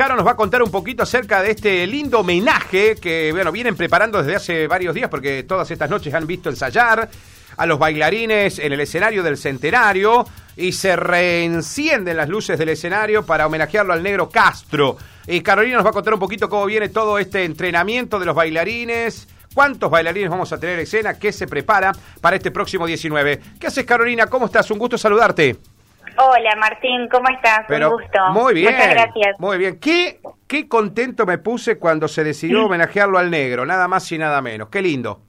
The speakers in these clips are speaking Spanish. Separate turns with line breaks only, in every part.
Caro nos va a contar un poquito acerca de este lindo homenaje que, bueno, vienen preparando desde hace varios días porque todas estas noches han visto ensayar a los bailarines en el escenario del centenario y se reencienden las luces del escenario para homenajearlo al negro Castro. Y Carolina nos va a contar un poquito cómo viene todo este entrenamiento de los bailarines. ¿Cuántos bailarines vamos a tener en escena? ¿Qué se prepara para este próximo 19? ¿Qué haces, Carolina? ¿Cómo estás? Un gusto saludarte.
Hola Martín, ¿cómo estás?
Pero,
Un gusto.
Muy bien.
Muchas gracias.
Muy bien. ¿Qué, qué contento me puse cuando se decidió homenajearlo al negro, nada más y nada menos. Qué lindo.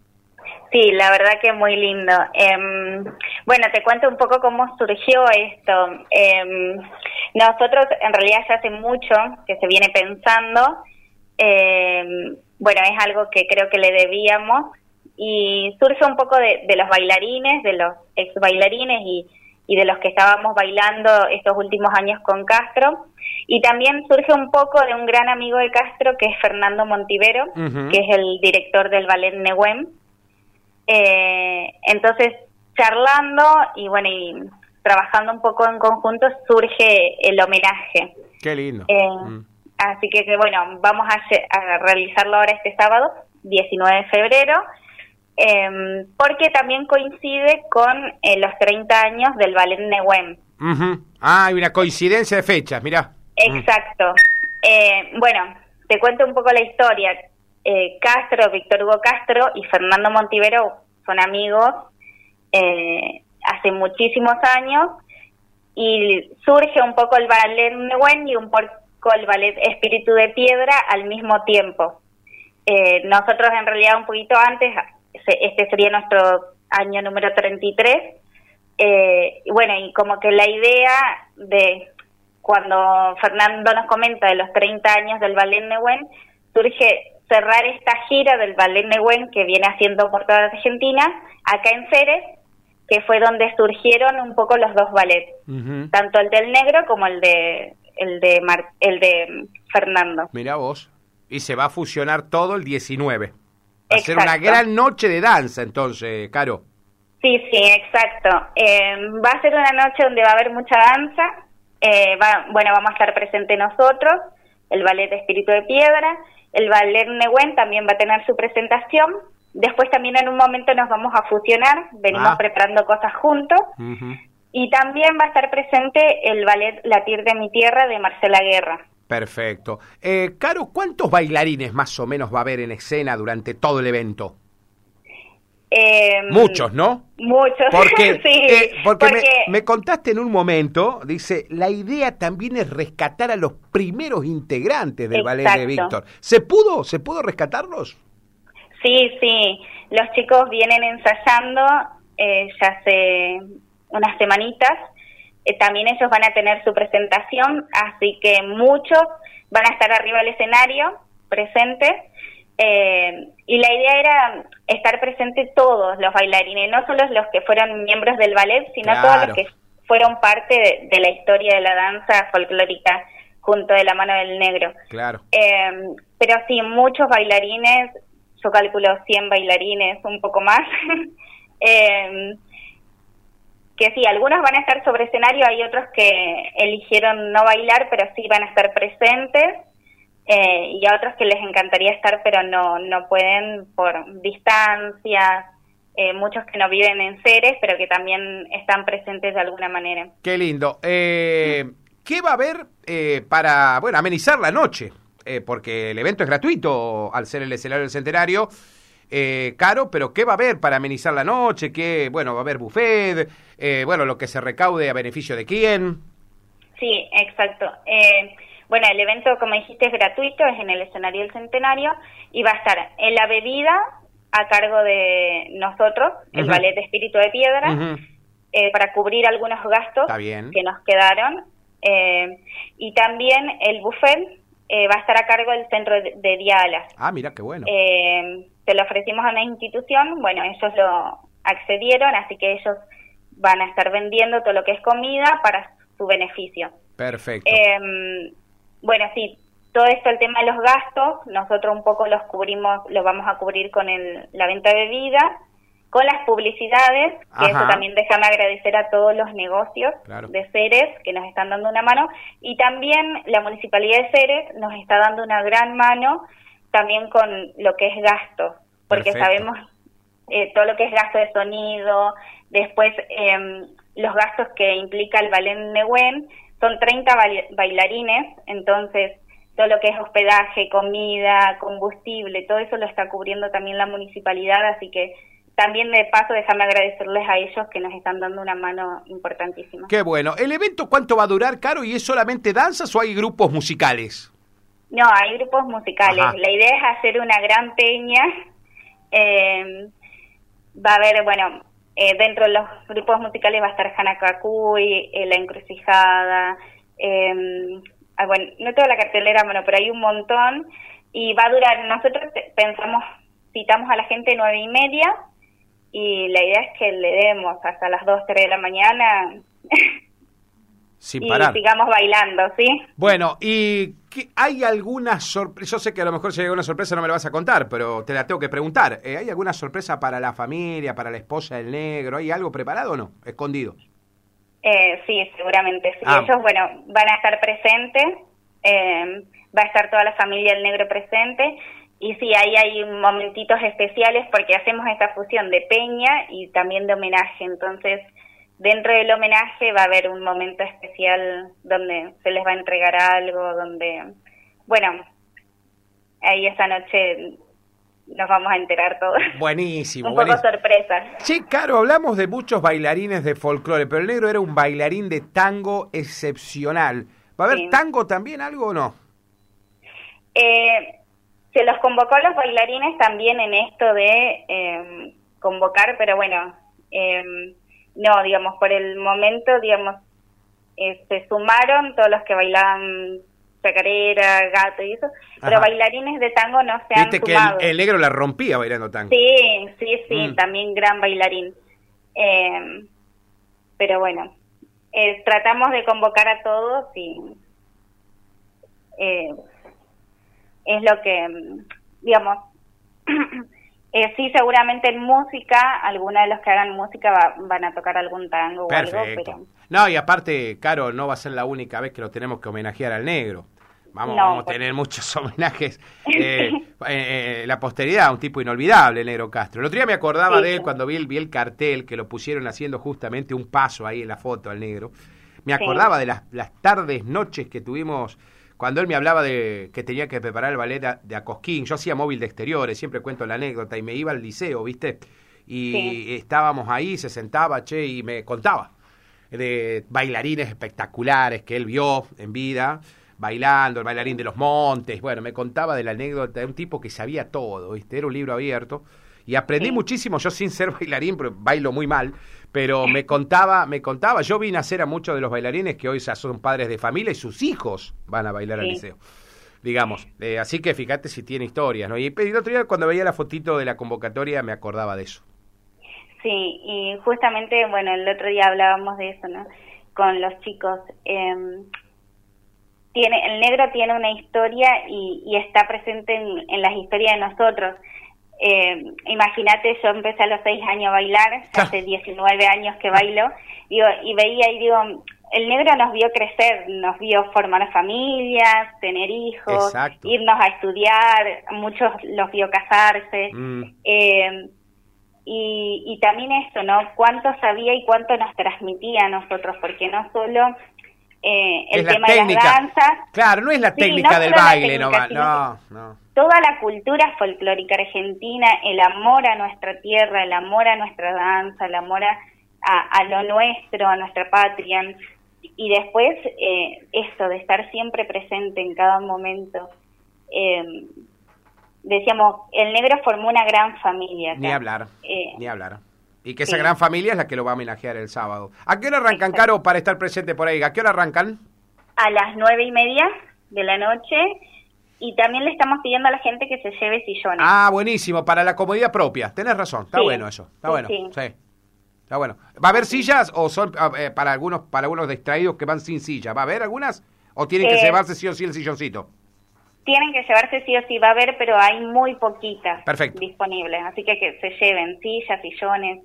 Sí, la verdad que muy lindo. Em, bueno, te cuento un poco cómo surgió esto. Em, nosotros en realidad ya hace mucho que se viene pensando. Em, bueno, es algo que creo que le debíamos y surge un poco de, de los bailarines, de los ex bailarines y, y de los que estábamos bailando estos últimos años con Castro. Y también surge un poco de un gran amigo de Castro que es Fernando Montivero, que es el director del ballet Nehuem. Eh, entonces, charlando y bueno, y trabajando un poco en conjunto, surge el homenaje.
Qué lindo.
Eh,
Mm.
Así que, que, bueno, vamos a, a realizarlo ahora este sábado, 19 de febrero, eh, porque también coincide con eh, los 30 años del ballet Nehuem.
Ujú. Ah, hay una coincidencia de fechas, mirá.
Exacto. Eh, bueno, te cuento un poco la historia. Eh, Castro, Víctor Hugo Castro y Fernando Montivero son amigos eh, hace muchísimos años y surge un poco el ballet Nehuén y un poco el ballet Espíritu de Piedra al mismo tiempo. Eh, nosotros en realidad un poquito antes, este sería nuestro año número 33, eh, y bueno, y como que la idea de cuando Fernando nos comenta de los 30 años del Ballet Nehuén, surge cerrar esta gira del Ballet Nehuén que viene haciendo por toda Argentina, acá en Ceres, que fue donde surgieron un poco los dos ballets, tanto el del negro como el de el de Mar- el de Fernando.
Mirá vos. Y se va a fusionar todo el 19. Va a ser una gran noche de danza, entonces, Caro.
Sí, sí, exacto. Eh, va a ser una noche donde va a haber mucha danza. Eh, va, bueno, vamos a estar presentes nosotros, el ballet Espíritu de Piedra, el ballet Nehuén también va a tener su presentación. Después también en un momento nos vamos a fusionar, venimos
Ah.
preparando cosas juntos. Y también va a estar presente el ballet Latir de mi tierra de Marcela Guerra.
Perfecto. Eh, Caro, ¿cuántos bailarines más o menos va a haber en escena durante todo el evento?
Eh,
Muchos, ¿no?
Muchos,
Porque,
sí,
eh, porque,
porque
Me, me contaste en un momento, dice, la idea también es rescatar a los primeros integrantes del ballet de. Víctor. ¿Se pudo? ¿Se pudo rescatarlos?
Sí, sí, los chicos vienen ensayando eh, ya hace unas semanitas. Eh, también ellos van a tener su presentación, así que muchos van a estar arriba del escenario presentes. Eh, y la idea era estar presentes todos los bailarines, no solo los que fueron miembros del ballet, sino
Claro.
todos los que fueron parte de, de la historia de la danza folclórica junto de la mano del negro.
Claro.
Eh, pero sí, muchos bailarines, yo calculo 100 bailarines, un poco más. Eh, que sí, algunos van a estar sobre escenario, hay otros que eligieron no bailar, pero sí van a estar presentes. eh, y a otros que les encantaría estar, pero no, no pueden por distancias. eh, muchos que no viven en Ceres, pero que también están presentes de alguna manera.
Qué lindo. Eh, ¿Qué va a haber eh, para, bueno, amenizar la noche? Eh, porque el evento es gratuito al ser el escenario del centenario. Eh, caro, pero ¿qué va a haber para amenizar la noche? ¿Qué, bueno, va a haber buffet? Eh, bueno, lo que se recaude a beneficio de quién.
Sí, exacto. Eh, bueno, el evento, como dijiste, es gratuito, es en el escenario del centenario y va a estar en la bebida a cargo de nosotros, el ballet de Espíritu de Piedra, eh, para cubrir algunos gastos que nos quedaron. Eh, y también el buffet eh, va a estar a cargo del centro de, de Dialas.
Ah, mira, qué bueno.
Eh, se lo ofrecimos a una institución, bueno, ellos lo accedieron, así que ellos van a estar vendiendo todo lo que es comida para su beneficio.
Perfecto.
Eh, bueno, sí, todo esto, el tema de los gastos, nosotros un poco los cubrimos, los vamos a cubrir con el, la venta de bebida con las publicidades, que eso también déjame agradecer a todos los negocios de Ceres que nos están dando una mano, y también la Municipalidad de Ceres nos está dando una gran mano también con lo que es gasto, porque sabemos eh, todo lo que es gasto de sonido, después eh, los gastos que implica el ballet Nehuen, son 30 bailarines, entonces todo lo que es hospedaje, comida, combustible, todo eso lo está cubriendo también la municipalidad, así que también de paso déjame agradecerles a ellos que nos están dando una mano importantísima.
Qué bueno. ¿El evento cuánto va a durar, Caro? ¿Y es solamente danzas o hay grupos musicales?
No, hay grupos musicales. La idea es hacer una gran peña. Eh, va a haber, bueno, eh, dentro de los grupos musicales va a estar Hanakakuy, eh, La Encrucijada, eh, ah, bueno, no toda la cartelera, bueno, pero hay un montón y va a durar, nosotros pensamos, citamos a la gente nueve y media y la idea es que le demos hasta las dos, tres de la mañana
Sin
y sigamos bailando, ¿sí?
Bueno, ¿y hay alguna sorpresa? Yo sé que a lo mejor si hay alguna sorpresa no me la vas a contar, pero te la tengo que preguntar. Eh, ¿Hay alguna sorpresa para la familia, para la esposa del negro? ¿Hay algo preparado o no? Escondido.
Eh, sí, seguramente. Sí. Ah. Ellos, bueno, van a estar presentes. Eh, va a estar toda la familia del negro presente. Y sí, ahí hay momentitos especiales porque hacemos esta fusión de peña y también de homenaje. Entonces dentro del homenaje va a haber un momento especial donde se les va a entregar algo, donde, bueno, ahí esa noche nos vamos a enterar todos.
Buenísimo.
un poco sorpresa.
Sí, claro, hablamos de muchos bailarines de folclore, pero el negro era un bailarín de tango excepcional. ¿Va a haber tango también, algo o no?
Eh, se los convocó a los bailarines también en esto de eh, convocar, pero bueno, eh, no, digamos, por el momento, digamos, eh, se sumaron todos los que bailaban chacarera, gato y eso, pero bailarines de tango no se han
sumado. que el, negro la rompía bailando tango.
Sí, sí, sí, mm. también gran bailarín. Eh, pero bueno, eh, tratamos de convocar a todos y es lo que, digamos, Eh, sí, seguramente en música, alguna de los que hagan música van a tocar algún tango o algo. Pero...
No, y aparte, Caro, no va a ser la única vez que lo tenemos que homenajear al negro. Vamos, vamos a tener muchos homenajes. Eh, eh, la posteridad, un tipo inolvidable, el negro Castro. El otro día me acordaba de él cuando vi el, vi el cartel que lo pusieron haciendo justamente un paso ahí en la foto al negro. Me acordaba de las, las tardes, noches que tuvimos cuando él me hablaba de que tenía que preparar el ballet de, Acosquín, yo hacía móvil de exteriores, siempre cuento la anécdota, y me iba al liceo, ¿viste? Y estábamos ahí, se sentaba, che, y me contaba de bailarines espectaculares que él vio en vida, bailando, el bailarín de los montes, bueno, me contaba de la anécdota de un tipo que sabía todo, ¿viste? Era un libro abierto, y aprendí muchísimo, yo sin ser bailarín, pero bailo muy mal, pero me contaba, me contaba, yo vi nacer a muchos de los bailarines que hoy son padres de familia y sus hijos van a bailar al liceo. Digamos, eh, así que fíjate si tiene historias, ¿no? Y el otro día cuando veía la fotito de la convocatoria me acordaba de eso.
Sí, y justamente, bueno, el otro día hablábamos de eso, ¿no? Con los chicos. Em, tiene, el negro tiene una historia y, está presente en, en las historias de nosotros eh, imagínate, yo empecé a los seis años a bailar, hace 19 años que bailo, digo, y veía y digo, el negro nos vio crecer, nos vio formar familias, tener hijos, irnos a estudiar, muchos los vio casarse. Mm. Eh, y, y también eso, ¿no? Cuánto sabía y cuánto nos transmitía a nosotros, porque no solo eh, el tema de las danzas.
Claro, no es la técnica del baile, no, no
toda la cultura folclórica argentina, el amor a nuestra tierra, el amor a nuestra danza, el amor a, lo nuestro, a nuestra patria, y después eh, esto de estar siempre presente en cada momento. Eh, decíamos, el negro formó una gran familia.
Ni hablar, eh, ni hablar. Y que esa gran familia es la que lo va a homenajear el sábado. ¿A qué hora arrancan, Caro, para estar presente por ahí? ¿A qué hora arrancan?
A las nueve y media de la noche y también le estamos pidiendo a la gente que se lleve sillones.
Ah, buenísimo, para la comodidad propia. Tenés razón, está bueno eso. Está bueno. Sí. Está bueno. ¿Va a haber sillas o son eh, para algunos para algunos distraídos que van sin silla? ¿Va a haber algunas? ¿O tienen que eh, llevarse sí o sí el silloncito?
tienen que llevarse sí o sí, va a haber, pero hay muy poquitas
Perfecto.
disponibles, así que que se lleven sillas, sillones.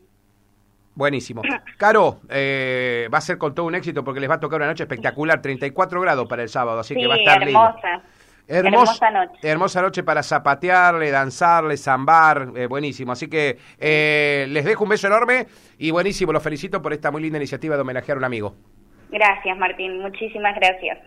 Buenísimo. Caro, eh, va a ser con todo un éxito porque les va a tocar una noche espectacular, 34 grados para el sábado, así
sí,
que va a estar lindo.
Hermosa. hermosa noche.
Hermosa noche para zapatearle, danzarle, zambar, eh, buenísimo. Así que eh, les dejo un beso enorme y buenísimo, los felicito por esta muy linda iniciativa de homenajear a un amigo.
Gracias, Martín, muchísimas gracias.